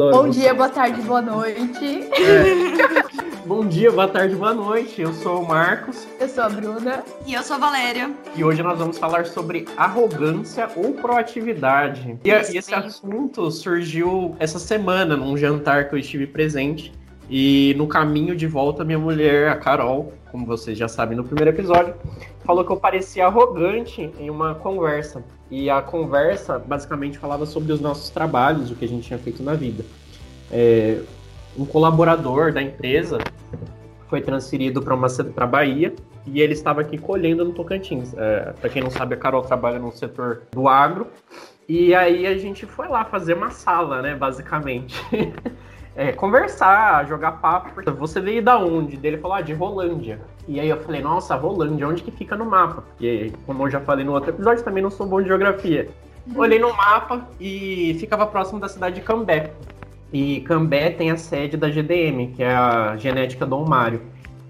Bom dia, boa tarde, boa noite. É. Bom dia, boa tarde, boa noite. Eu sou o Marcos. Eu sou a Bruna. E eu sou a Valéria. E hoje nós vamos falar sobre arrogância ou proatividade. E, e esse assunto surgiu essa semana, num jantar que eu estive presente. E no caminho de volta, minha mulher, a Carol, como vocês já sabem no primeiro episódio, falou que eu parecia arrogante em uma conversa. E a conversa basicamente falava sobre os nossos trabalhos, o que a gente tinha feito na vida. É, um colaborador da empresa foi transferido para uma para Bahia e ele estava aqui colhendo no Tocantins. É, para quem não sabe, a Carol trabalha no setor do agro. E aí a gente foi lá fazer uma sala, né, basicamente. é, conversar, jogar papo. Porque você veio da onde? Dele falou, ah, de Rolândia. E aí eu falei, nossa, Rolândia, onde que fica no mapa? Porque, como eu já falei no outro episódio, também não sou bom de geografia. Olhei no mapa e ficava próximo da cidade de Cambé. E Cambé tem a sede da GDM, que é a Genética Dom Mário.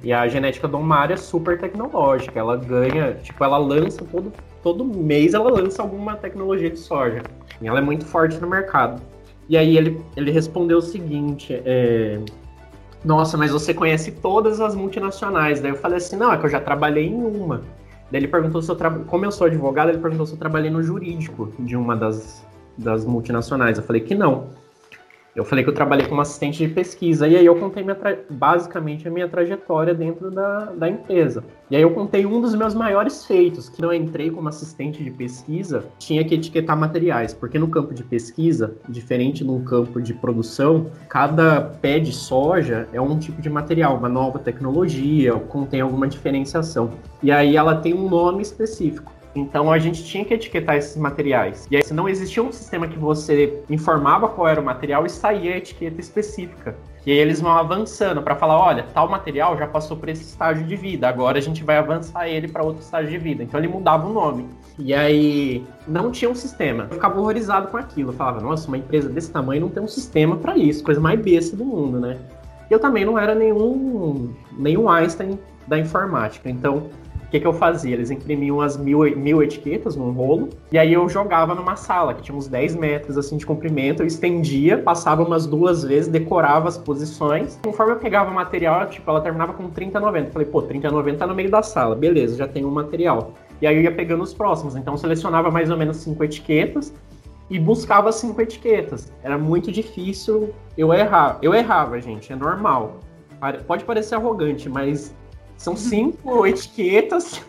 E a Genética Dom Mário é super tecnológica. Ela ganha, tipo, ela lança todo, todo mês, ela lança alguma tecnologia de soja. E ela é muito forte no mercado. E aí ele, ele respondeu o seguinte: é, Nossa, mas você conhece todas as multinacionais. Daí eu falei assim: Não, é que eu já trabalhei em uma. Daí ele perguntou se eu tra... como eu sou advogado, ele perguntou se eu trabalhei no jurídico de uma das, das multinacionais. Eu falei que não. Eu falei que eu trabalhei como assistente de pesquisa, e aí eu contei basicamente a minha trajetória dentro da, da empresa. E aí eu contei um dos meus maiores feitos, que eu entrei como assistente de pesquisa, tinha que etiquetar materiais, porque no campo de pesquisa, diferente no campo de produção, cada pé de soja é um tipo de material, uma nova tecnologia, contém alguma diferenciação. E aí ela tem um nome específico. Então a gente tinha que etiquetar esses materiais. E aí, se não existia um sistema que você informava qual era o material e saía a etiqueta específica. E aí eles vão avançando para falar, olha, tal material já passou por esse estágio de vida, agora a gente vai avançar ele para outro estágio de vida. Então ele mudava o nome. E aí não tinha um sistema. Eu ficava horrorizado com aquilo. Eu falava, nossa, uma empresa desse tamanho não tem um sistema para isso, coisa mais besta do mundo, né? Eu também não era nenhum, nenhum Einstein da informática. Então, o que, que eu fazia? Eles imprimiam as mil, mil etiquetas num rolo, e aí eu jogava numa sala, que tinha uns 10 metros assim de comprimento, eu estendia, passava umas duas vezes, decorava as posições. Conforme eu pegava o material, tipo, ela terminava com 30,90. Falei, pô, 30,90 tá no meio da sala, beleza, já tem um material. E aí eu ia pegando os próximos, então eu selecionava mais ou menos cinco etiquetas, e buscava cinco etiquetas. Era muito difícil eu errar. Eu errava, gente, é normal. Pode parecer arrogante, mas são cinco etiquetas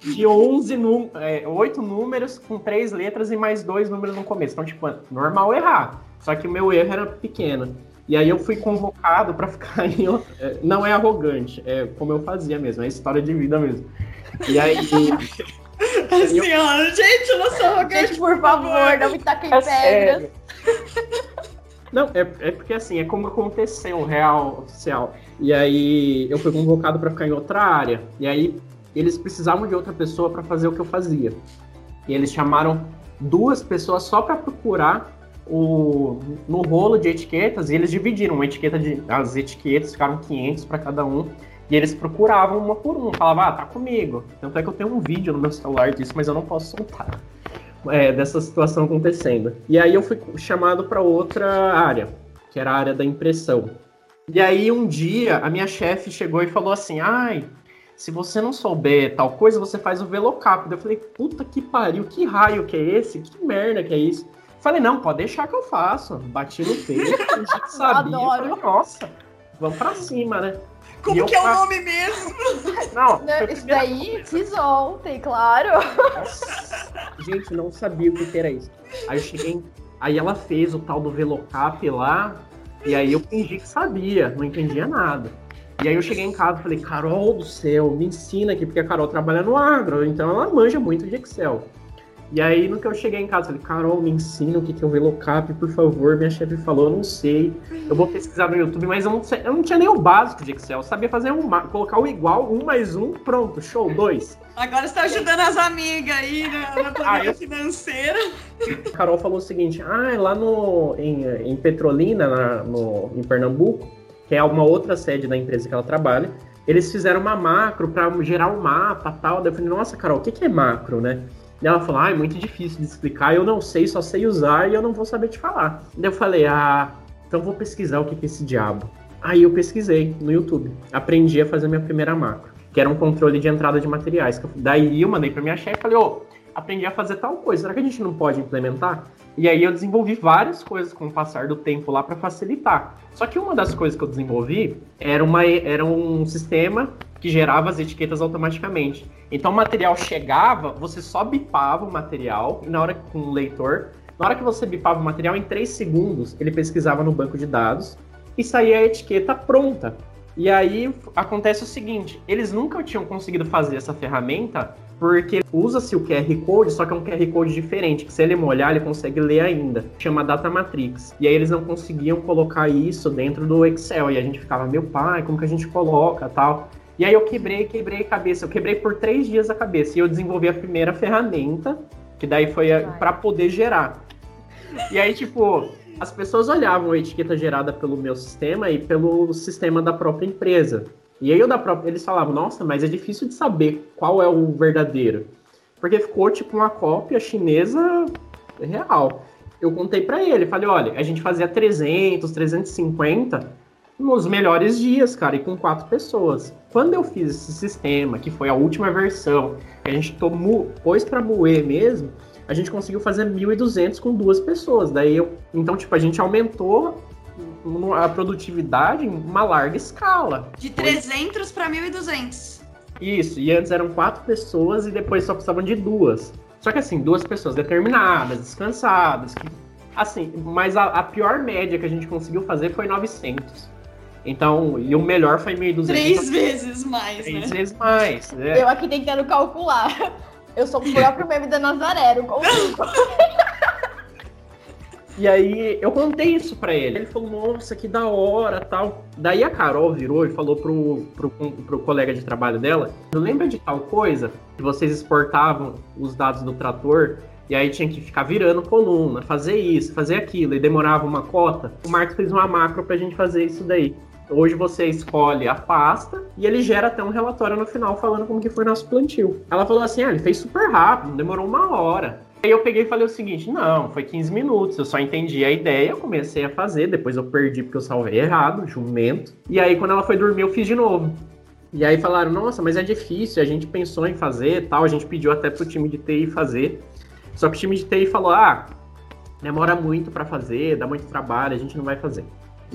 de 11 num, é, 8 números com três letras e mais dois números no começo. Então, tipo, normal errar. Só que o meu erro era pequeno. E aí eu fui convocado para ficar em. É, não é arrogante, é como eu fazia mesmo, é história de vida mesmo. E aí. Assim, eu... ó, gente, eu não sou arrogante. Gente, por favor, não me taquem é pedras. Não, é, é porque assim, é como aconteceu o real oficial. E aí eu fui convocado para ficar em outra área. E aí eles precisavam de outra pessoa para fazer o que eu fazia. E eles chamaram duas pessoas só para procurar o no rolo de etiquetas e eles dividiram uma etiqueta de as etiquetas ficaram 500 para cada um e eles procuravam uma por uma, falavam, ah, tá comigo. Tanto é que eu tenho um vídeo no meu celular disso, mas eu não posso soltar é, dessa situação acontecendo. E aí eu fui chamado para outra área, que era a área da impressão. E aí um dia a minha chefe chegou e falou assim: ai, se você não souber tal coisa, você faz o velocap. Eu falei, puta que pariu, que raio que é esse? Que merda que é isso? Falei, não, pode deixar que eu faço. Bati no peito, a gente sabia. Falei, Nossa, vamos pra cima, né? Como que é o nome mesmo? Não, não isso daí fiz ontem, claro. Nossa, gente, não sabia o que era isso. Aí eu cheguei, aí ela fez o tal do Velocap lá, e aí eu fingi que sabia, não entendia nada. E aí eu cheguei em casa e falei, Carol do céu, me ensina aqui, porque a Carol trabalha no agro, então ela manja muito de Excel. E aí, no que eu cheguei em casa, falei, Carol, me ensina o que é o Velocap, por favor. Minha chefe falou, eu não sei. Eu vou pesquisar no YouTube, mas eu não, sei, eu não tinha nem o básico de Excel. Eu sabia fazer um, colocar o igual, um mais um, pronto, show, dois. Agora você tá ajudando as amigas aí na, na planilha ah, financeira. Carol falou o seguinte, ah, lá no, em, em Petrolina, na, no, em Pernambuco, que é uma outra sede da empresa que ela trabalha, eles fizeram uma macro para gerar um mapa tal. Daí eu falei, nossa, Carol, o que, que é macro, né? Ela falou, ah, é muito difícil de explicar, eu não sei, só sei usar e eu não vou saber te falar. Daí eu falei, ah, então vou pesquisar o que é esse diabo. Aí eu pesquisei no YouTube, aprendi a fazer minha primeira macro, que era um controle de entrada de materiais. Daí eu mandei para minha chefe e falei, ô, oh, aprendi a fazer tal coisa, será que a gente não pode implementar? E aí eu desenvolvi várias coisas com o passar do tempo lá para facilitar. Só que uma das coisas que eu desenvolvi era, uma, era um sistema que gerava as etiquetas automaticamente. Então o material chegava, você só bipava o material, na hora com o leitor, na hora que você bipava o material, em 3 segundos, ele pesquisava no banco de dados e saía a etiqueta pronta. E aí acontece o seguinte: eles nunca tinham conseguido fazer essa ferramenta porque usa-se o QR Code, só que é um QR Code diferente, que se ele molhar, ele consegue ler ainda. Chama Data Matrix. E aí eles não conseguiam colocar isso dentro do Excel. E a gente ficava, meu pai, como que a gente coloca tal? E aí eu quebrei, quebrei a cabeça. Eu quebrei por três dias a cabeça. E eu desenvolvi a primeira ferramenta, que daí foi para poder gerar. E aí, tipo, as pessoas olhavam a etiqueta gerada pelo meu sistema e pelo sistema da própria empresa. E aí eu da própria, eles falavam, nossa, mas é difícil de saber qual é o verdadeiro. Porque ficou tipo uma cópia chinesa real. Eu contei para ele, falei, olha, a gente fazia 300, 350 nos melhores dias, cara, e com quatro pessoas. Quando eu fiz esse sistema, que foi a última versão, que a gente tomou, pôs para moer mesmo, a gente conseguiu fazer 1.200 com duas pessoas. Daí eu, então, tipo, a gente aumentou a produtividade em uma larga escala. De 300 para 1.200. Isso, e antes eram quatro pessoas e depois só precisavam de duas. Só que assim, duas pessoas determinadas, descansadas, que, assim, mas a, a, pior média que a gente conseguiu fazer foi 900. Então, e o melhor foi 1.200. Três vezes mais, Três né? vezes mais. É. Eu aqui tentando calcular. Eu sou o próprio meme da Nazaré, consigo. E aí eu contei isso para ele. Ele falou, nossa, que da hora tal. Daí a Carol virou e falou pro, pro, pro colega de trabalho dela: lembra de tal coisa que vocês exportavam os dados do trator e aí tinha que ficar virando coluna, fazer isso, fazer aquilo, e demorava uma cota. O Marcos fez uma macro pra gente fazer isso daí. Hoje você escolhe a pasta e ele gera até um relatório no final falando como que foi nosso plantio. Ela falou assim: ah, ele fez super rápido, demorou uma hora. Aí eu peguei e falei o seguinte: não, foi 15 minutos, eu só entendi a ideia, comecei a fazer, depois eu perdi porque eu salvei errado, jumento. E aí quando ela foi dormir, eu fiz de novo. E aí falaram: nossa, mas é difícil, a gente pensou em fazer tal, a gente pediu até pro time de TI fazer. Só que o time de TI falou: ah, demora muito para fazer, dá muito trabalho, a gente não vai fazer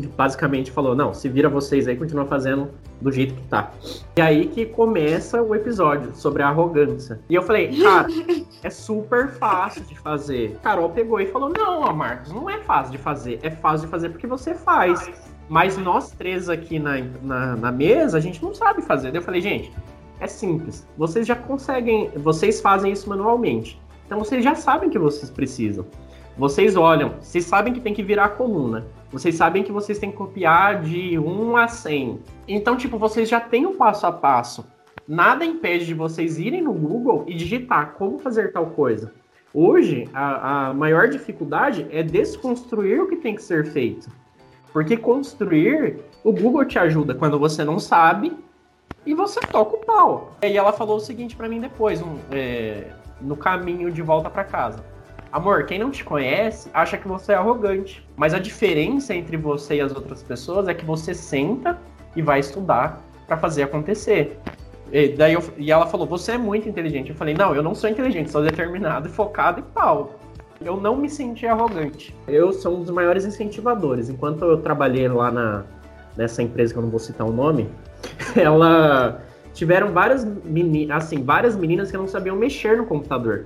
basicamente falou: não, se vira vocês aí, continua fazendo do jeito que tá. E aí que começa o episódio sobre a arrogância. E eu falei, cara, é super fácil de fazer. Carol pegou e falou: não, Marcos, não é fácil de fazer. É fácil de fazer porque você faz. Mas nós três aqui na, na, na mesa, a gente não sabe fazer. Daí eu falei, gente, é simples. Vocês já conseguem, vocês fazem isso manualmente. Então vocês já sabem que vocês precisam. Vocês olham, vocês sabem que tem que virar a coluna. Vocês sabem que vocês têm que copiar de 1 a 100. Então, tipo, vocês já têm o passo a passo. Nada impede de vocês irem no Google e digitar como fazer tal coisa. Hoje, a, a maior dificuldade é desconstruir o que tem que ser feito. Porque construir, o Google te ajuda quando você não sabe e você toca o pau. E ela falou o seguinte para mim depois, um, é, no caminho de volta para casa. Amor, quem não te conhece acha que você é arrogante. Mas a diferença entre você e as outras pessoas é que você senta e vai estudar para fazer acontecer. E, daí eu, e ela falou: Você é muito inteligente. Eu falei: Não, eu não sou inteligente, sou determinado focado e pau. Eu não me senti arrogante. Eu sou um dos maiores incentivadores. Enquanto eu trabalhei lá na, nessa empresa que eu não vou citar o nome, ela tiveram várias, meni assim, várias meninas que não sabiam mexer no computador.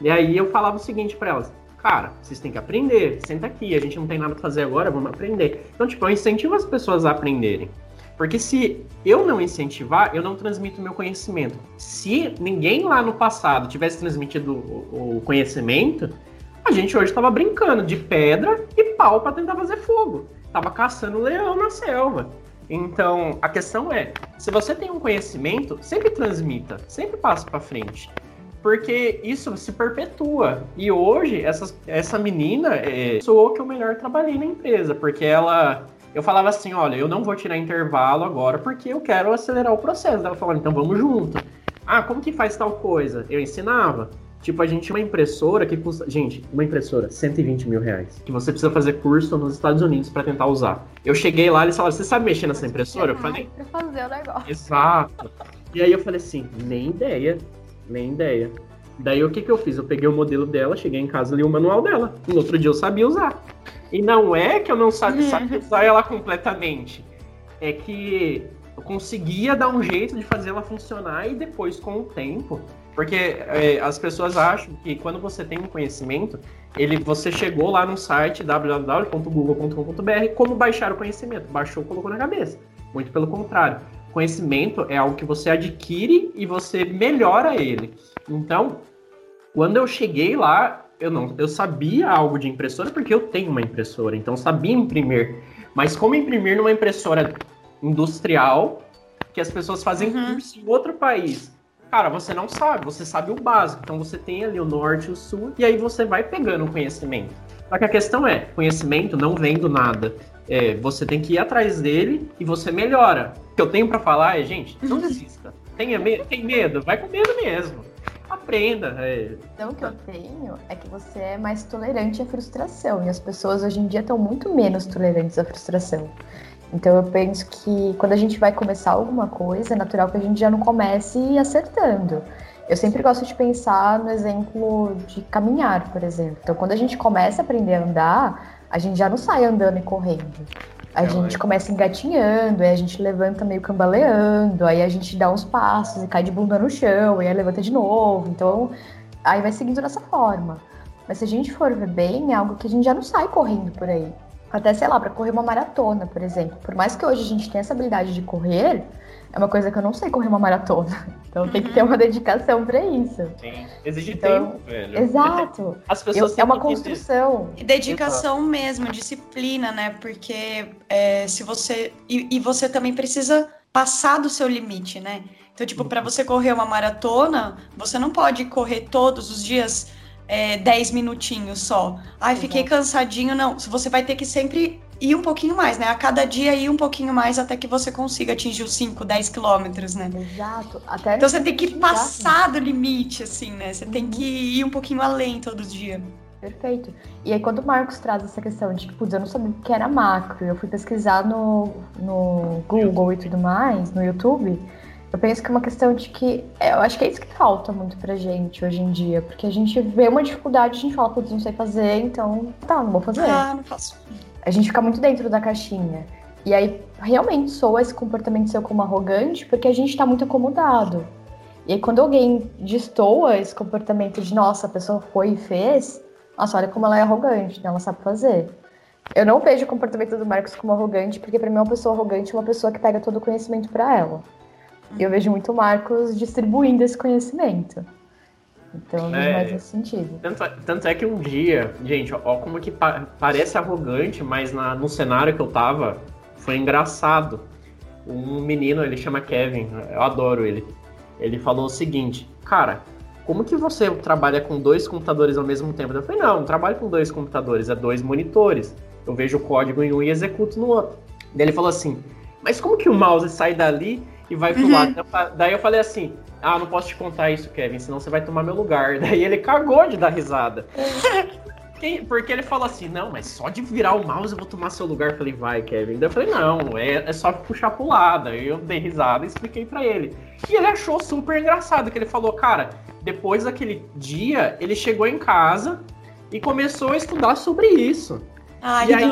E aí eu falava o seguinte para elas: cara, vocês têm que aprender, senta aqui, a gente não tem nada pra fazer agora, vamos aprender. Então, tipo, eu incentivo as pessoas a aprenderem. Porque se eu não incentivar, eu não transmito meu conhecimento. Se ninguém lá no passado tivesse transmitido o, o conhecimento, a gente hoje estava brincando de pedra e pau para tentar fazer fogo. Tava caçando leão na selva. Então, a questão é, se você tem um conhecimento, sempre transmita, sempre passe para frente porque isso se perpetua. E hoje, essa, essa menina é, sou que eu melhor trabalhei na empresa, porque ela. Eu falava assim: olha, eu não vou tirar intervalo agora porque eu quero acelerar o processo. Ela falou: então vamos junto. Ah, como que faz tal coisa? Eu ensinava. Tipo, a gente tinha uma impressora que custa. Gente, uma impressora, 120 mil reais. Que você precisa fazer curso nos Estados Unidos para tentar usar. Eu cheguei lá e eles falaram: Você sabe mexer nessa impressora? Eu falei. Pra fazer o negócio. Exato. E aí eu falei assim: Nem ideia. Nem ideia. Daí o que, que eu fiz? Eu peguei o modelo dela, cheguei em casa e li o manual dela. No outro dia eu sabia usar. E não é que eu não sabia, sabia usar ela completamente. É que eu conseguia dar um jeito de fazer ela funcionar e depois, com o tempo, porque é, as pessoas acham que quando você tem um conhecimento, ele, você chegou lá no site www.google.com.br como baixar o conhecimento. Baixou, colocou na cabeça. Muito pelo contrário. Conhecimento é algo que você adquire e você melhora ele. Então, quando eu cheguei lá, eu não, eu sabia algo de impressora porque eu tenho uma impressora, então eu sabia imprimir. Mas como imprimir numa impressora industrial que as pessoas fazem uhum. curso em outro país? Cara, você não sabe, você sabe o básico. Então você tem ali o norte e o sul, e aí você vai pegando o conhecimento. Só que a questão é, conhecimento não vem do nada. É, você tem que ir atrás dele e você melhora. O que eu tenho para falar é, gente, não uhum. desista. Tenha me tem medo, vai com medo mesmo. Aprenda. É. Então, o que eu tenho é que você é mais tolerante à frustração. E as pessoas hoje em dia estão muito menos tolerantes à frustração. Então eu penso que quando a gente vai começar alguma coisa, é natural que a gente já não comece acertando. Eu sempre gosto de pensar no exemplo de caminhar, por exemplo. Então, quando a gente começa a aprender a andar, a gente já não sai andando e correndo. A é, gente começa engatinhando, aí a gente levanta meio cambaleando, aí a gente dá uns passos e cai de bunda no chão, e aí levanta de novo. Então, aí vai seguindo dessa forma. Mas se a gente for ver bem, é algo que a gente já não sai correndo por aí até, sei lá, para correr uma maratona, por exemplo. Por mais que hoje a gente tenha essa habilidade de correr, é uma coisa que eu não sei correr uma maratona. Então tem que ter uma dedicação para isso. Sim. Exige então, tempo, velho. Exato. As pessoas eu, é uma construção. E dedicação exato. mesmo, disciplina, né? Porque é, se você. E, e, você também precisa passar do seu limite, né? Então, tipo, para você correr uma maratona, você não pode correr todos os dias é, 10 minutinhos só. Ai, fiquei cansadinho. Não, você vai ter que sempre ir um pouquinho mais, né? A cada dia ir um pouquinho mais até que você consiga atingir os 5, 10 quilômetros, né? Exato. Até então você tem que passar do limite, assim, né? Você uhum. tem que ir um pouquinho além todo dia. Perfeito. E aí, quando o Marcos traz essa questão de que, putz, eu não sabia o que era macro, eu fui pesquisar no, no Google e tudo mais, no YouTube, eu penso que é uma questão de que. É, eu acho que é isso que falta muito pra gente hoje em dia. Porque a gente vê uma dificuldade, a gente fala, putz, não sei fazer, então tá, não vou fazer. Ah, não faço. A gente fica muito dentro da caixinha. E aí realmente soa esse comportamento seu como arrogante porque a gente tá muito acomodado. E aí quando alguém destoa esse comportamento de nossa, a pessoa foi e fez, nossa, olha como ela é arrogante, né? Ela sabe fazer. Eu não vejo o comportamento do Marcos como arrogante, porque para mim uma pessoa arrogante é uma pessoa que pega todo o conhecimento para ela. Eu vejo muito o Marcos distribuindo esse conhecimento. Então, não é, mais sentido. Tanto, tanto, é que um dia, gente, ó, como que pa parece arrogante, mas na, no cenário que eu tava, foi engraçado. Um menino, ele chama Kevin, eu adoro ele. Ele falou o seguinte, cara, como que você trabalha com dois computadores ao mesmo tempo? Eu falei, não, não trabalho com dois computadores, é dois monitores. Eu vejo o código em um e executo no outro. Daí ele falou assim, mas como que o mouse sai dali e vai pro uhum. lado. Daí eu falei assim: ah, não posso te contar isso, Kevin, senão você vai tomar meu lugar. Daí ele cagou de dar risada. Porque ele falou assim, não, mas só de virar o mouse eu vou tomar seu lugar. Eu falei, vai, Kevin. Daí eu falei, não, é, é só puxar pro lado. Aí eu dei risada e expliquei para ele. E ele achou super engraçado, que ele falou, cara, depois daquele dia, ele chegou em casa e começou a estudar sobre isso. Ai, e, aí,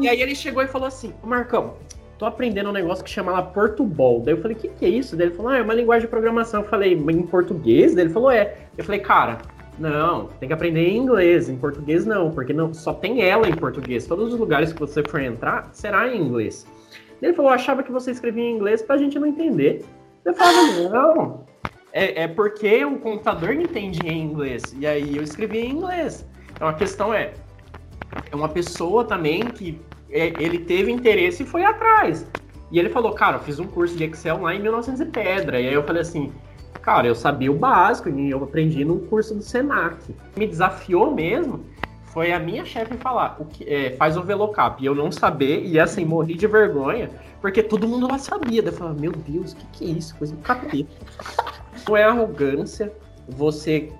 e aí ele chegou e falou assim, Marcão, tô aprendendo um negócio que chama Portubol. Daí eu falei, o que, que é isso? Daí ele falou, ah, é uma linguagem de programação. Eu falei, em português? Daí ele falou, é. Eu falei, cara, não, tem que aprender em inglês, em português não, porque não só tem ela em português. Todos os lugares que você for entrar, será em inglês. Ele falou, achava que você escrevia em inglês pra gente não entender. Eu falei, não, é, é porque o computador entende em inglês. E aí eu escrevi em inglês. Então a questão é, é uma pessoa também que ele teve interesse e foi atrás. E ele falou, cara, eu fiz um curso de Excel lá em 1900 e pedra. E aí eu falei assim, cara, eu sabia o básico e eu aprendi no curso do Senac. Me desafiou mesmo foi a minha chefe falar, o que, é, faz o velocap. E eu não saber, e assim, morri de vergonha, porque todo mundo lá sabia. Daí eu falava, meu Deus, o que, que é isso? Coisa do capeta. Não é arrogância você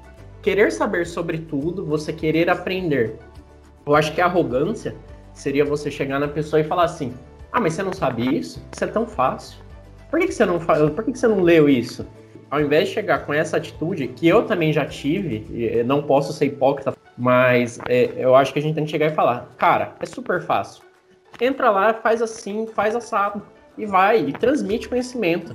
querer saber sobre tudo, você querer aprender. Eu acho que a arrogância seria você chegar na pessoa e falar assim: Ah, mas você não sabe isso? Isso é tão fácil. Por que, que você não Por que, que você não leu isso? Ao invés de chegar com essa atitude, que eu também já tive, não posso ser hipócrita, mas é, eu acho que a gente tem que chegar e falar: Cara, é super fácil. Entra lá, faz assim, faz assado e vai, e transmite conhecimento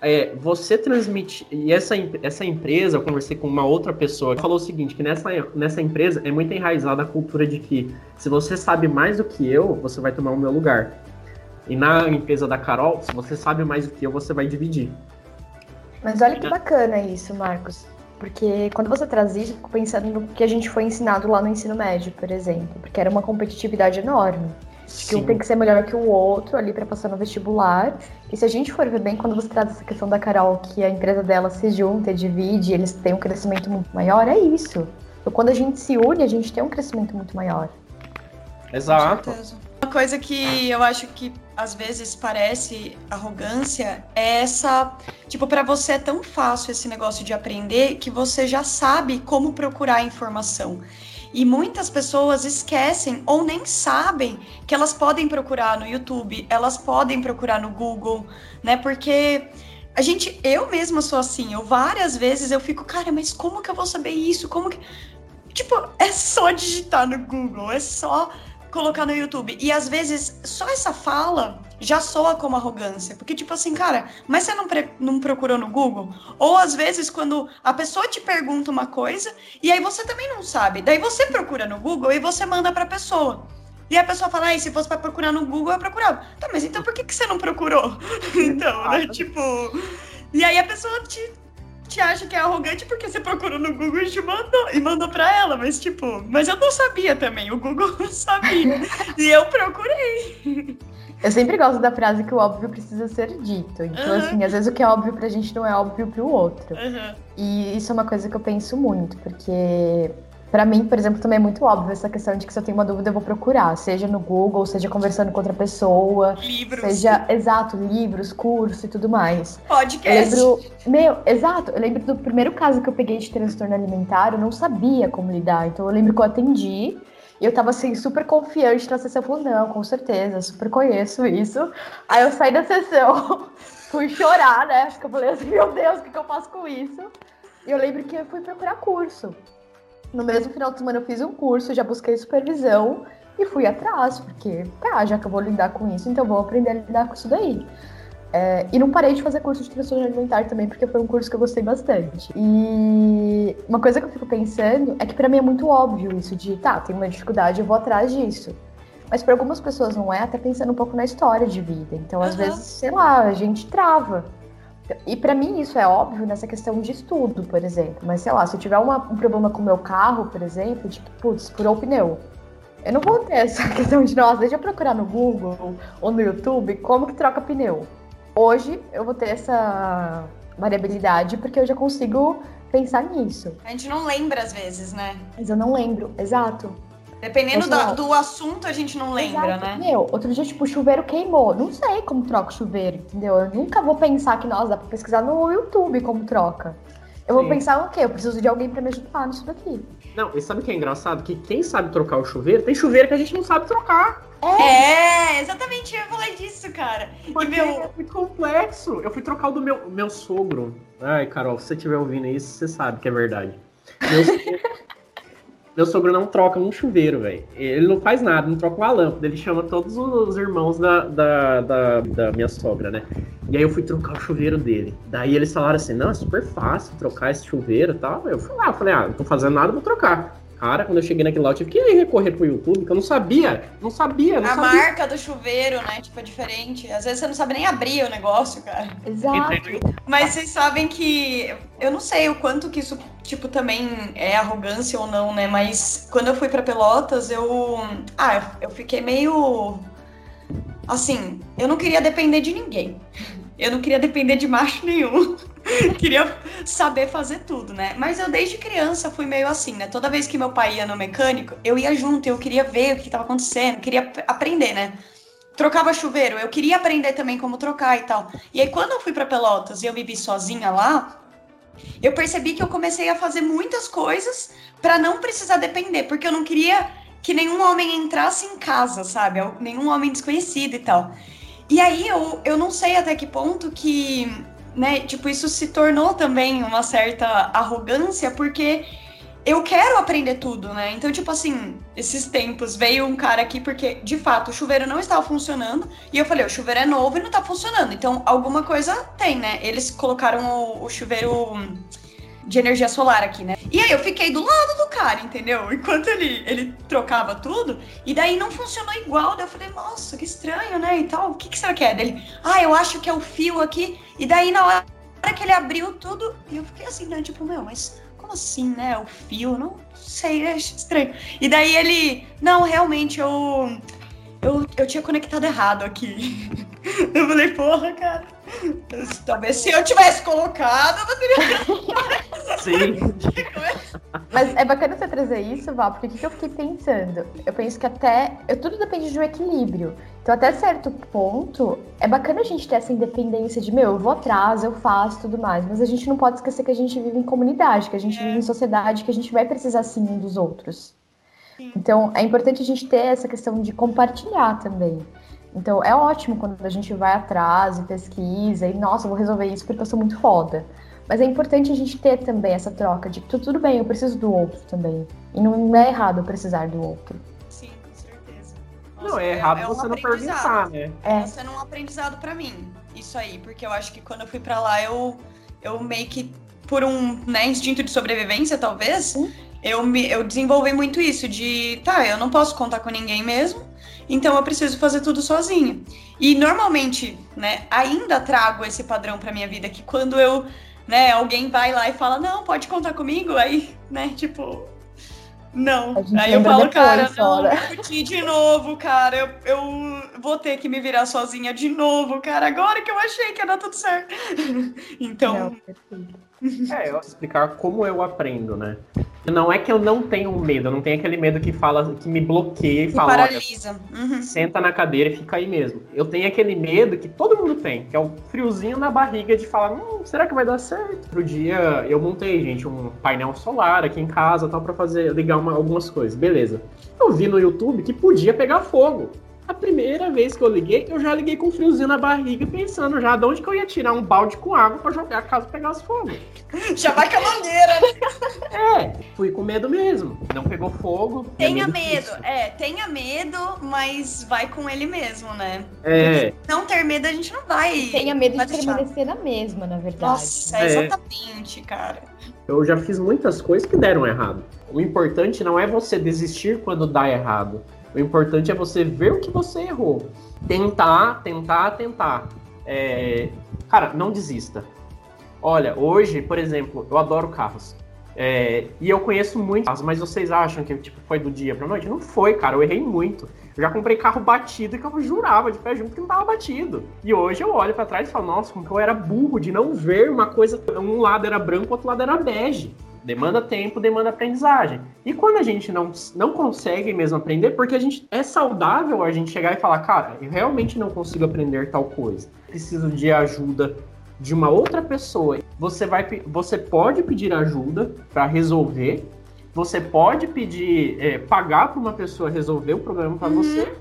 é, você transmite. E essa, essa empresa, eu conversei com uma outra pessoa que falou o seguinte: que nessa, nessa empresa é muito enraizada a cultura de que se você sabe mais do que eu, você vai tomar o meu lugar. E na empresa da Carol, se você sabe mais do que eu, você vai dividir. Mas olha que bacana isso, Marcos. Porque quando você traz isso, eu fico pensando no que a gente foi ensinado lá no ensino médio, por exemplo. Porque era uma competitividade enorme. Acho que um tem que ser melhor que o outro ali para passar no vestibular. E se a gente for ver bem, quando você traz essa questão da Carol, que a empresa dela se junta, divide, eles têm um crescimento muito maior, é isso. Então, quando a gente se une, a gente tem um crescimento muito maior. Exato. Uma coisa que eu acho que às vezes parece arrogância é essa, tipo, para você é tão fácil esse negócio de aprender que você já sabe como procurar informação. E muitas pessoas esquecem ou nem sabem que elas podem procurar no YouTube, elas podem procurar no Google, né? Porque a gente, eu mesma sou assim, eu várias vezes eu fico, cara, mas como que eu vou saber isso? Como que. Tipo, é só digitar no Google, é só colocar no YouTube. E às vezes só essa fala já soa como arrogância. Porque, tipo assim, cara, mas você não, não procurou no Google? Ou às vezes, quando a pessoa te pergunta uma coisa e aí você também não sabe. Daí você procura no Google e você manda pra pessoa. E a pessoa fala, ah, se fosse pra procurar no Google, eu procurava. Tá, mas então por que, que você não procurou? então, né? Tipo. E aí a pessoa te te acha que é arrogante porque você procurou no Google e te mandou, e mandou pra ela, mas tipo, mas eu não sabia também, o Google sabia. e eu procurei. Eu sempre gosto da frase que o óbvio precisa ser dito. Então, uhum. assim, às vezes o que é óbvio pra gente não é óbvio pro outro. Uhum. E isso é uma coisa que eu penso muito, porque para mim, por exemplo, também é muito óbvio essa questão de que se eu tenho uma dúvida, eu vou procurar, seja no Google, seja conversando com outra pessoa. Livros. Seja, exato, livros, curso e tudo mais. Podcast. Eu lembro, meu, exato, eu lembro do primeiro caso que eu peguei de transtorno alimentar, eu não sabia como lidar. Então eu lembro que eu atendi e eu tava assim, super confiante na sessão. Falou, não, com certeza, super conheço isso. Aí eu saí da sessão, fui chorar, né? Porque eu falei assim, meu Deus, o que, que eu faço com isso? E eu lembro que eu fui procurar curso. No mesmo final de semana eu fiz um curso, já busquei supervisão e fui atrás, porque, tá, já que eu vou lidar com isso, então vou aprender a lidar com isso daí. É, e não parei de fazer curso de transtorno alimentar também, porque foi um curso que eu gostei bastante. E uma coisa que eu fico pensando é que para mim é muito óbvio isso de, tá, tem uma dificuldade, eu vou atrás disso. Mas para algumas pessoas não é, até pensando um pouco na história de vida. Então, às uhum. vezes, sei lá, a gente trava. E para mim isso é óbvio nessa questão de estudo, por exemplo. Mas sei lá, se eu tiver uma, um problema com o meu carro, por exemplo, tipo, putz, furou o pneu. Eu não vou ter essa questão de, nossa, deixa eu procurar no Google ou no YouTube como que troca pneu. Hoje eu vou ter essa variabilidade porque eu já consigo pensar nisso. A gente não lembra às vezes, né? Mas eu não lembro, exato. Dependendo da, do assunto, a gente não lembra, Exato. né? Meu, outro dia, tipo, o chuveiro queimou. Não sei como troca o chuveiro, entendeu? Eu nunca vou pensar que, nossa, dá pra pesquisar no YouTube como troca. Eu Sim. vou pensar, o quê? Eu preciso de alguém pra me ajudar nisso daqui. Não, e sabe o que é engraçado? Que quem sabe trocar o chuveiro, tem chuveiro que a gente não sabe trocar. É, é exatamente, eu ia falar disso, cara. Porque e meu... é muito complexo. Eu fui trocar o do meu, meu sogro. Ai, Carol, se você estiver ouvindo isso, você sabe que é verdade. Meu sogro... Meu sogro não troca um chuveiro, velho. Ele não faz nada, não troca uma lâmpada. Ele chama todos os irmãos da, da, da, da, minha sogra, né? E aí eu fui trocar o chuveiro dele. Daí eles falaram assim: não, é super fácil trocar esse chuveiro e tal. Eu fui lá, falei: ah, não tô fazendo nada, vou trocar. Cara, quando eu cheguei naquele lá, eu tive que recorrer pro YouTube, que eu não sabia. Não sabia, não A sabia. marca do chuveiro, né? Tipo, é diferente. Às vezes você não sabe nem abrir o negócio, cara. Exato. Mas vocês sabem que. Eu não sei o quanto que isso, tipo, também é arrogância ou não, né? Mas quando eu fui para Pelotas, eu. Ah, eu fiquei meio. Assim, eu não queria depender de ninguém. Eu não queria depender de macho nenhum. queria saber fazer tudo, né? Mas eu desde criança fui meio assim, né? Toda vez que meu pai ia no mecânico, eu ia junto, eu queria ver o que estava acontecendo, queria aprender, né? Trocava chuveiro, eu queria aprender também como trocar e tal. E aí quando eu fui para Pelotas e eu me vi sozinha lá, eu percebi que eu comecei a fazer muitas coisas para não precisar depender, porque eu não queria que nenhum homem entrasse em casa, sabe? Nenhum homem desconhecido e tal. E aí eu, eu não sei até que ponto que, né, tipo, isso se tornou também uma certa arrogância, porque eu quero aprender tudo, né? Então, tipo assim, esses tempos veio um cara aqui porque, de fato, o chuveiro não estava funcionando. E eu falei, o chuveiro é novo e não tá funcionando. Então, alguma coisa tem, né? Eles colocaram o, o chuveiro de energia solar aqui, né? E aí eu fiquei do lado do cara, entendeu? Enquanto ele, ele trocava tudo, e daí não funcionou igual. Daí eu falei, nossa, que estranho, né? E tal, o que, que será que é? Dele, ah, eu acho que é o fio aqui. E daí na hora que ele abriu tudo, eu fiquei assim, né? Tipo, meu, mas como assim, né? O fio, não sei, é estranho. E daí ele, não, realmente, eu, eu, eu tinha conectado errado aqui. Eu falei, porra, cara. Talvez se eu tivesse colocado, eu não teria. Sim. Mas é bacana você trazer isso, Val, porque o que eu fiquei pensando? Eu penso que até. Eu, tudo depende de um equilíbrio. Então, até certo ponto, é bacana a gente ter essa independência de, meu, eu vou atrás, eu faço tudo mais. Mas a gente não pode esquecer que a gente vive em comunidade, que a gente é. vive em sociedade, que a gente vai precisar sim um dos outros. Sim. Então, é importante a gente ter essa questão de compartilhar também. Então, é ótimo quando a gente vai atrás e pesquisa e, nossa, vou resolver isso porque eu sou muito foda. Mas é importante a gente ter também essa troca de que tudo bem, eu preciso do outro também. E não é errado eu precisar do outro. Sim, com certeza. Nossa, não, é errado é, você um não perguntar, né? É. Tá sendo um aprendizado para mim, isso aí. Porque eu acho que quando eu fui para lá, eu, eu meio que, por um né, instinto de sobrevivência, talvez, eu, me, eu desenvolvi muito isso de, tá, eu não posso contar com ninguém mesmo, então eu preciso fazer tudo sozinho. E normalmente, né, ainda trago esse padrão para minha vida que quando eu, né, alguém vai lá e fala: "Não, pode contar comigo". Aí, né, tipo, não. Aí eu falo, cara, não, discutir de novo, cara. Eu, eu vou ter que me virar sozinha de novo, cara. Agora que eu achei que ia dar tudo certo. então. É, eu explicar como eu aprendo, né? Não é que eu não tenho medo, eu não tenho aquele medo que fala, que me bloqueia e fala. Paralisa. Uhum. Senta na cadeira e fica aí mesmo. Eu tenho aquele medo que todo mundo tem, que é o friozinho na barriga de falar, hum, será que vai dar certo? Outro dia eu montei, gente, um painel solar aqui em casa, tal, para fazer ligar uma, algumas coisas. Beleza. Eu vi no YouTube que podia pegar fogo. A primeira vez que eu liguei, eu já liguei com um friozinho na barriga, pensando já de onde que eu ia tirar um balde com água para jogar caso pegasse fogo. Já vai com a mangueira, né? É, fui com medo mesmo. Não pegou fogo. Tenha medo, é, tenha medo, mas vai com ele mesmo, né? É. Não ter medo, a gente não vai. Tenha medo de permanecer na mesma, na verdade. Nossa, é. exatamente, cara. Eu já fiz muitas coisas que deram errado. O importante não é você desistir quando dá errado o importante é você ver o que você errou. Tentar, tentar, tentar. É... Cara, não desista. Olha, hoje, por exemplo, eu adoro carros. É... E eu conheço muitos carros, mas vocês acham que tipo, foi do dia pra noite? Não foi, cara. Eu errei muito. Eu já comprei carro batido que eu jurava de pé junto que não tava batido. E hoje eu olho para trás e falo, nossa, como que eu era burro de não ver uma coisa. Um lado era branco, outro lado era bege. Demanda tempo, demanda aprendizagem. E quando a gente não, não consegue mesmo aprender, porque a gente é saudável a gente chegar e falar, cara, eu realmente não consigo aprender tal coisa. Preciso de ajuda de uma outra pessoa. Você vai, você pode pedir ajuda para resolver. Você pode pedir, é, pagar para uma pessoa resolver o problema para uhum. você.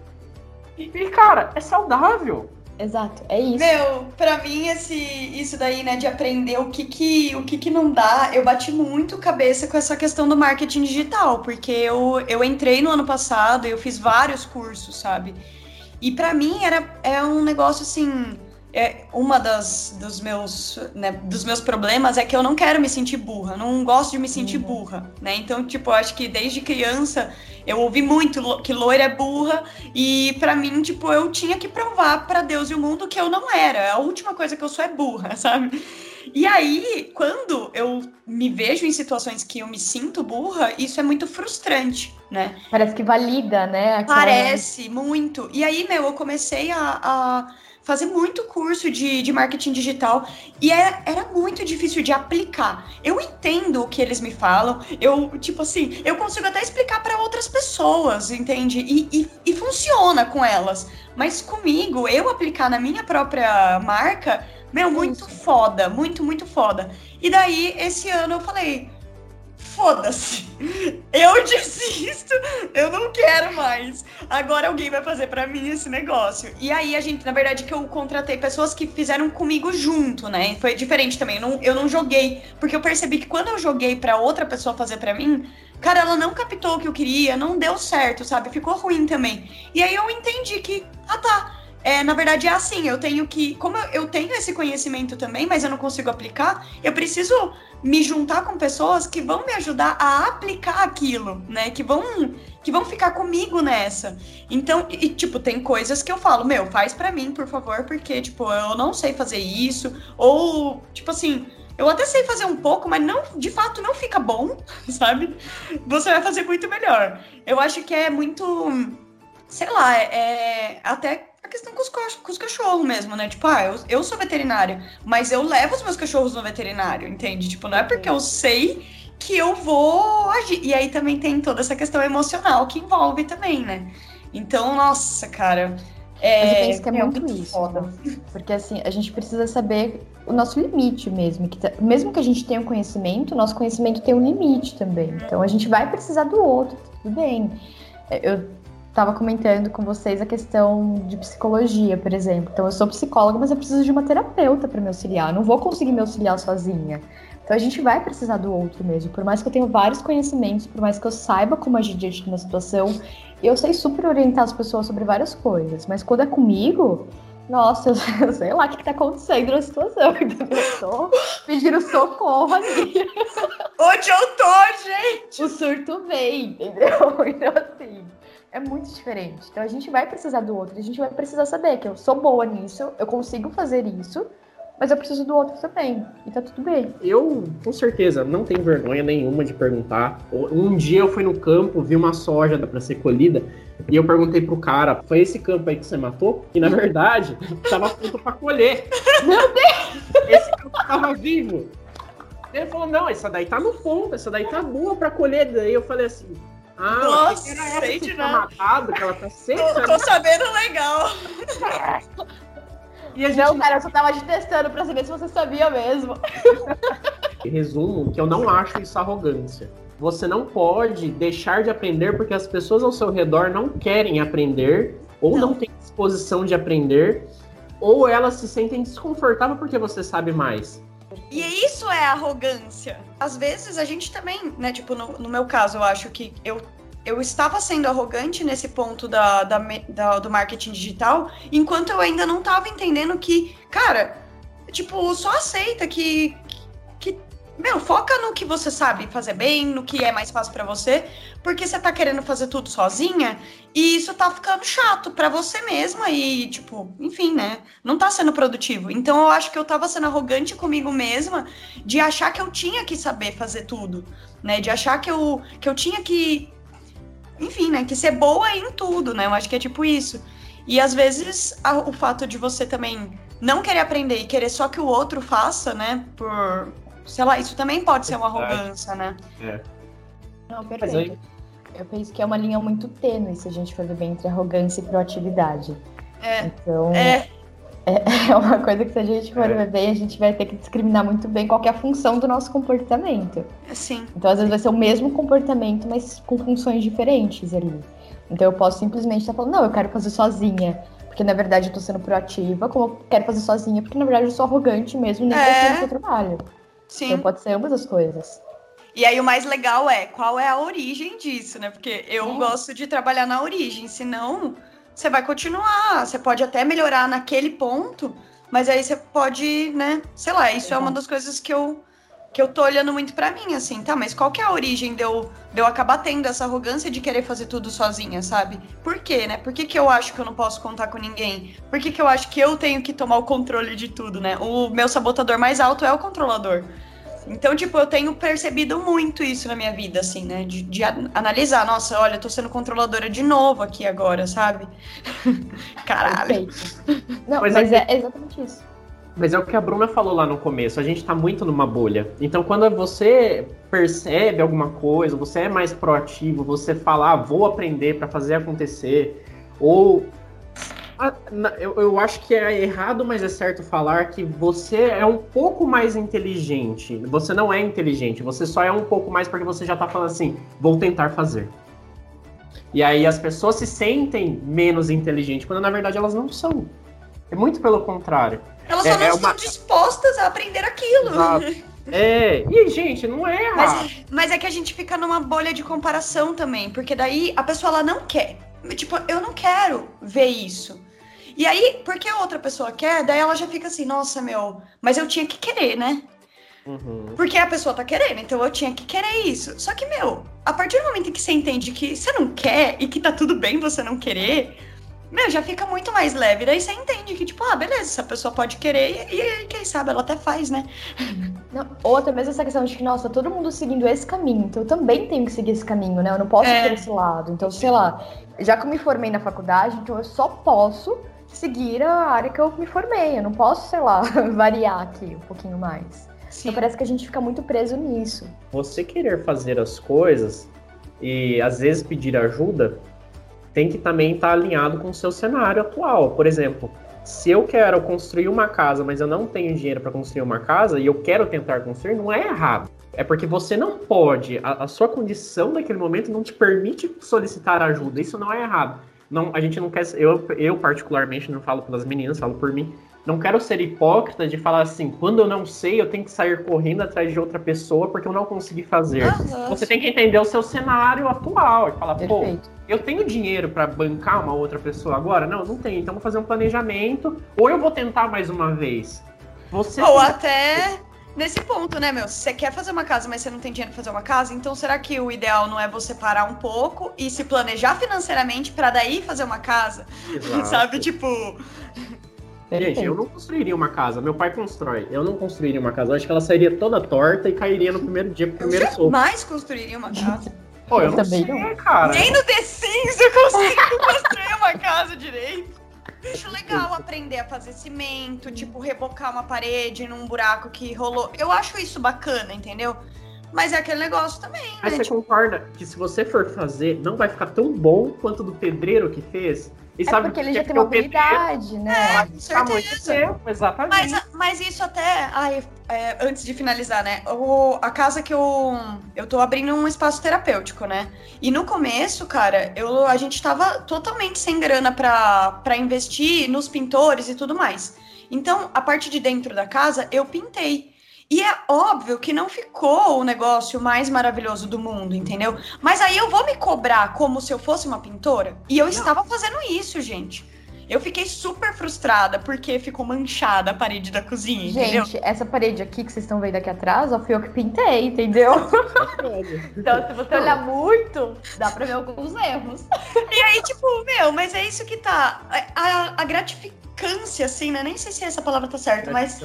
E, e, cara, é saudável. Exato, é isso. Meu, pra mim, esse, isso daí, né, de aprender o que que, o que que não dá, eu bati muito cabeça com essa questão do marketing digital, porque eu, eu entrei no ano passado, eu fiz vários cursos, sabe? E para mim era é um negócio assim, é, uma das dos meus, né, dos meus problemas é que eu não quero me sentir burra, não gosto de me sentir uhum. burra, né? Então, tipo, eu acho que desde criança eu ouvi muito que loira é burra e para mim, tipo, eu tinha que provar para Deus e o mundo que eu não era. A última coisa que eu sou é burra, sabe? E aí, quando eu me vejo em situações que eu me sinto burra, isso é muito frustrante, né? Parece que valida, né? Aquela... Parece, muito. E aí, meu, eu comecei a, a fazer muito curso de, de marketing digital e era, é, era muito difícil de aplicar. Eu entendo o que eles me falam, eu, tipo assim, eu consigo até explicar para outras pessoas, entende? E, e, e funciona com elas. Mas comigo, eu aplicar na minha própria marca, Meu, muito foda, muito, muito foda. E daí, esse ano eu falei, foda-se. Eu desisto, eu não quero mais. Agora alguém vai fazer para mim esse negócio. E aí a gente, na verdade, que eu contratei pessoas que fizeram comigo junto, né? Foi diferente também. Eu não, eu não joguei, porque eu percebi que quando eu joguei para outra pessoa fazer para mim, cara, ela não captou o que eu queria, não deu certo, sabe? Ficou ruim também. E aí eu entendi que, ah tá, é, na verdade é assim, eu tenho que, como eu tenho esse conhecimento também, mas eu não consigo aplicar, eu preciso me juntar com pessoas que vão me ajudar a aplicar aquilo, né? Que vão que vão ficar comigo nessa. Então, e, tipo, tem coisas que eu falo, meu, faz para mim, por favor, porque tipo, eu não sei fazer isso, ou tipo assim, eu até sei fazer um pouco, mas não, de fato, não fica bom, sabe? Você vai fazer muito melhor. Eu acho que é muito, sei lá, é, é até questão com os, com os cachorros mesmo, né? Tipo, ah, eu, eu sou veterinária, mas eu levo os meus cachorros no veterinário, entende? Tipo, não é porque eu sei que eu vou agir. E aí também tem toda essa questão emocional que envolve também, né? Então, nossa, cara. É, Mas eu penso que é, é muito, muito isso. Foda. Né? Porque assim, a gente precisa saber o nosso limite mesmo. Que tá, mesmo que a gente tenha um conhecimento, nosso conhecimento tem um limite também. Então a gente vai precisar do outro, tudo bem. Eu estava comentando com vocês a questão de psicologia, por exemplo. Então, eu sou psicóloga, mas eu preciso de uma terapeuta para me auxiliar. Eu não vou conseguir me auxiliar sozinha. Então, a gente vai precisar do outro mesmo. Por mais que eu tenha vários conhecimentos, por mais que eu saiba como agir diante de uma situação, eu sei super orientar as pessoas sobre várias coisas. Mas quando é comigo, nossa, eu sei lá o que, está acontecendo na situação. Eu tô pedindo socorro ali. Onde eu tô, gente? O surto vem, entendeu? Então, assim é muito diferente. Então a gente vai precisar do outro, a gente vai precisar saber que eu sou boa nisso, eu consigo fazer isso, mas eu preciso do outro também. E tá tudo bem. Eu, com certeza, não tenho vergonha nenhuma de perguntar. Um dia eu fui no campo, vi uma soja para ser colhida, e eu perguntei pro cara: foi esse campo aí que você matou? E na verdade, tava pronto pra colher. Meu Deus! Esse campo tava vivo. Ele falou: não, essa daí tá no fundo, essa daí tá boa pra colher. Daí eu falei assim ah, Nossa, era essa sei que de tá matado, que ela tá seca. Tô, tô né? sabendo legal. E a gente... Não, cara, eu só tava te testando pra saber se você sabia mesmo. Resumo que eu não acho isso arrogância. Você não pode deixar de aprender porque as pessoas ao seu redor não querem aprender ou não, não têm disposição de aprender ou elas se sentem desconfortáveis porque você sabe mais. E isso é arrogância. Às vezes a gente também, né? Tipo, no, no meu caso, eu acho que eu eu estava sendo arrogante nesse ponto da, da, da, do marketing digital, enquanto eu ainda não estava entendendo que, cara, tipo, só aceita que, meu, foca no que você sabe fazer bem, no que é mais fácil para você, porque você tá querendo fazer tudo sozinha e isso tá ficando chato para você mesma e, tipo, enfim, né? Não tá sendo produtivo. Então eu acho que eu tava sendo arrogante comigo mesma de achar que eu tinha que saber fazer tudo, né? De achar que eu, que eu tinha que, enfim, né? Que ser boa em tudo, né? Eu acho que é tipo isso. E às vezes a, o fato de você também não querer aprender e querer só que o outro faça, né? Por sei lá, isso também pode ser uma arrogância, né? É. Não, perfeito. Aí... Eu penso que é uma linha muito tênue, se a gente for ver bem, entre arrogância e proatividade. É. Então, é. é uma coisa que se a gente for é. ver bem, a gente vai ter que discriminar muito bem qual é a função do nosso comportamento. Sim. Então, às vezes vai ser o mesmo comportamento, mas com funções diferentes ali. Então, eu posso simplesmente estar falando, não, eu quero fazer sozinha porque na verdade eu tô sendo proativa, como eu quero fazer sozinha, porque na verdade eu sou arrogante mesmo, nem é. o seu trabalho. Sim. Então pode ser ambas as coisas. E aí o mais legal é qual é a origem disso, né? Porque eu é. gosto de trabalhar na origem, senão você vai continuar, você pode até melhorar naquele ponto, mas aí você pode, né? Sei lá, isso é, é uma das coisas que eu que eu tô olhando muito para mim, assim, tá? Mas qual que é a origem de eu, de eu acabar tendo essa arrogância de querer fazer tudo sozinha, sabe? Por quê, né? Por que, que eu acho que eu não posso contar com ninguém? Por que, que eu acho que eu tenho que tomar o controle de tudo, né? O meu sabotador mais alto é o controlador. Então, tipo, eu tenho percebido muito isso na minha vida, assim, né? De, de analisar, nossa, olha, eu tô sendo controladora de novo aqui agora, sabe? Caralho. Perfeito. Não, mas, mas é, é exatamente isso. Mas é o que a Bruna falou lá no começo, a gente tá muito numa bolha. Então, quando você percebe alguma coisa, você é mais proativo, você fala, ah, vou aprender para fazer acontecer, ou Ah, eu, eu acho que é errado, mas é certo falar que você é um pouco mais inteligente. Você não é inteligente, você só é um pouco mais porque você já tá falando assim, vou tentar fazer. E aí as pessoas se sentem menos inteligentes, quando na verdade elas não são. É muito pelo contrário. Elas só é, não é estão uma... dispostas a aprender aquilo. Exato. É, e gente, não é. Mas, mas, é que a gente fica numa bolha de comparação também, porque daí a pessoa ela não quer. Tipo, eu não quero ver isso. E aí, porque a outra pessoa quer, daí ela já fica assim, nossa, meu, mas eu tinha que querer, né? Uhum. Porque a pessoa tá querendo, então eu tinha que querer isso. Só que, meu, a partir do momento em que você entende que você não quer e que tá tudo bem você não querer, meu, já fica muito mais leve. Daí você entende que, tipo, ah, beleza, essa pessoa pode querer e, e quem sabe ela até faz, né? Não, ou até mesmo essa questão de que, nossa, todo mundo seguindo esse caminho, então eu também tenho que seguir esse caminho, né? Eu não posso é. esse lado. Então, sei lá, já que eu me formei na faculdade, então eu só posso seguir a área que eu me formei. Eu não posso, sei lá, variar aqui um pouquinho mais. Sim. Então parece que a gente fica muito preso nisso. Você querer fazer as coisas e às vezes pedir ajuda tem que também estar tá alinhado com o seu cenário atual. Por exemplo, se eu quero construir uma casa, mas eu não tenho dinheiro para construir uma casa e eu quero tentar construir, não é errado. É porque você não pode, a, a, sua condição naquele momento não te permite solicitar ajuda. Isso não é errado. Não, a gente não quer. Eu, eu particularmente não falo pelas meninas, falo por mim não quero ser hipócrita de falar assim, quando eu não sei, eu tenho que sair correndo atrás de outra pessoa porque eu não consegui fazer. Uhum. Você tem que entender o seu cenário atual e falar, Perfeito. pô, eu tenho dinheiro para bancar uma outra pessoa agora? Não, não tenho. Então vou fazer um planejamento ou eu vou tentar mais uma vez. Você ou até nesse ponto, né, meu? Se você quer fazer uma casa, mas você não tem dinheiro para fazer uma casa, então será que o ideal não é você parar um pouco e se planejar financeiramente para daí fazer uma casa? Exato. Sabe, tipo, Gente, eu não construiria uma casa. Meu pai constrói. Eu não construiria uma casa. Eu acho que ela sairia toda torta e cairia no primeiro dia, pro primeiro soco. mais construiria uma casa. Pô, eu, eu não também sei, não. cara. Nem no The Sims eu consigo construir uma casa direito. Acho legal aprender a fazer cimento, tipo, rebocar uma parede num buraco que rolou. Eu acho isso bacana, entendeu? Mas é aquele negócio também, Mas né? você tipo... concorda que se você for fazer, não vai ficar tão bom quanto do pedreiro que fez? E é sabe porque ele já tem uma habilidade, né? É, com certeza. Tempo, exatamente. Mas, mas isso até. Ai, é, antes de finalizar, né? O, a casa que eu. Eu tô abrindo um espaço terapêutico, né? E no começo, cara, eu, a gente tava totalmente sem grana pra, pra investir nos pintores e tudo mais. Então, a parte de dentro da casa, eu pintei. E é óbvio que não ficou o negócio mais maravilhoso do mundo, entendeu? Mas aí eu vou me cobrar como se eu fosse uma pintora? E eu não. estava fazendo isso, gente. Eu fiquei super frustrada porque ficou manchada a parede da cozinha, Gente, entendeu? essa parede aqui que vocês estão vendo aqui atrás, ó, fui eu que pintei, entendeu? então, se você olhar muito, dá pra ver alguns erros. E aí, tipo, meu, mas é isso que tá. A, a gratificância, assim, né? Nem sei se essa palavra tá certa, mas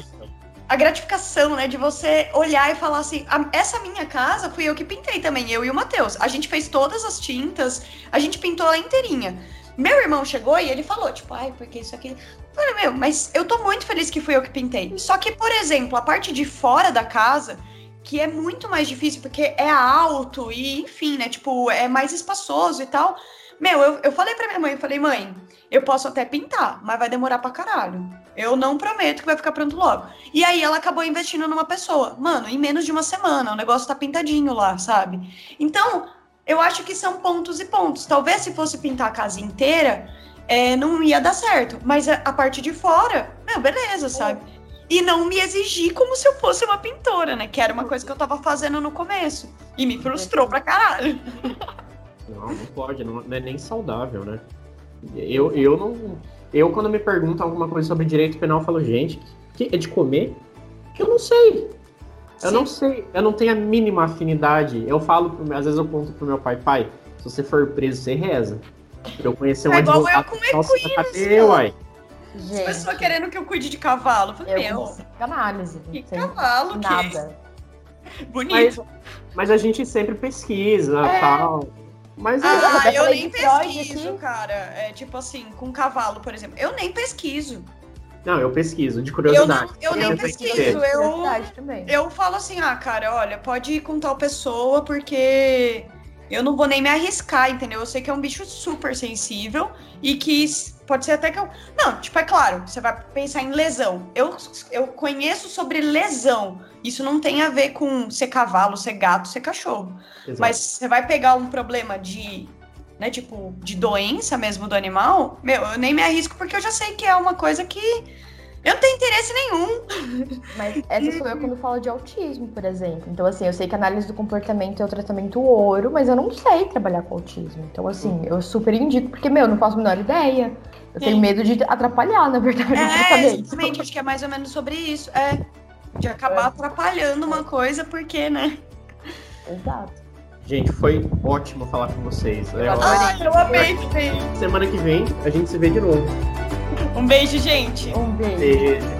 a gratificação, né, de você olhar e falar assim, essa minha casa fui eu que pintei também, eu e o Matheus. A gente fez todas as tintas, a gente pintou ela inteirinha. Meu irmão chegou e ele falou, tipo, ai, porque isso aqui. Eu falei, meu, mas eu tô muito feliz que fui eu que pintei. Só que, por exemplo, a parte de fora da casa, que é muito mais difícil, porque é alto e, enfim, né, tipo, é mais espaçoso e tal. Meu, eu, eu falei pra minha mãe, eu falei, mãe, eu posso até pintar, mas vai demorar pra caralho. Eu não prometo que vai ficar pronto logo. E aí ela acabou investindo numa pessoa. Mano, em menos de uma semana, o negócio tá pintadinho lá, sabe? Então, eu acho que são pontos e pontos. Talvez se fosse pintar a casa inteira, é, não ia dar certo. Mas a, a parte de fora, meu, beleza, sabe? E não me exigir como se eu fosse uma pintora, né? Que era uma coisa que eu tava fazendo no começo. E me frustrou pra caralho. Não, não pode, não, não é nem saudável, né? Eu, eu não. Eu, quando me perguntam alguma coisa sobre direito penal, falo, gente, que é de comer? Eu não sei. Eu Sim. não sei. Eu não tenho a mínima afinidade. Eu falo, às vezes eu conto pro meu pai, pai, se você for preso, você reza. Eu conheci um é igual advogado. Eu com Nossa, cadê, uai? Gente. Pessoas querendo que eu cuide de cavalo. Falei, eu meu. Análise. Que cavalo, Nada. Que... Bonito. Mas, mas, a gente sempre pesquisa é. tal. Mas ah, eu, eu nem pesquiso, cara. É tipo assim, com cavalo, por exemplo. Eu nem pesquiso. Não, eu pesquiso, de curiosidade. Eu, não, eu nem pesquiso, eu, eu falo assim, ah, cara, olha, pode ir com tal pessoa, porque eu não vou nem me arriscar, entendeu? Eu sei que é um bicho super sensível e que pode ser até que eu. Não, tipo, é claro, você vai pensar em lesão. Eu, eu conheço sobre lesão. Isso não tem a ver com ser cavalo, ser gato, ser cachorro. Exato. Mas você vai pegar um problema de. Né, tipo, de doença mesmo do animal, meu, eu nem me arrisco porque eu já sei que é uma coisa que eu não tenho interesse nenhum. Mas essa sou eu quando falo de autismo, por exemplo. Então, assim, eu sei que análise do comportamento é o tratamento ouro, mas eu não sei trabalhar com autismo. Então, assim, eu super indico, porque, meu, eu não faço a menor ideia. Eu Sim. tenho medo de atrapalhar, na verdade, é, Exatamente, acho que é mais ou menos sobre isso. É. De acabar é. atrapalhando uma coisa, porque, né? Exato. Gente, foi ótimo falar com vocês. Eu, ah, eu amei, Semana que vem a gente se vê de novo. Um beijo, gente. Um beijo. beijo.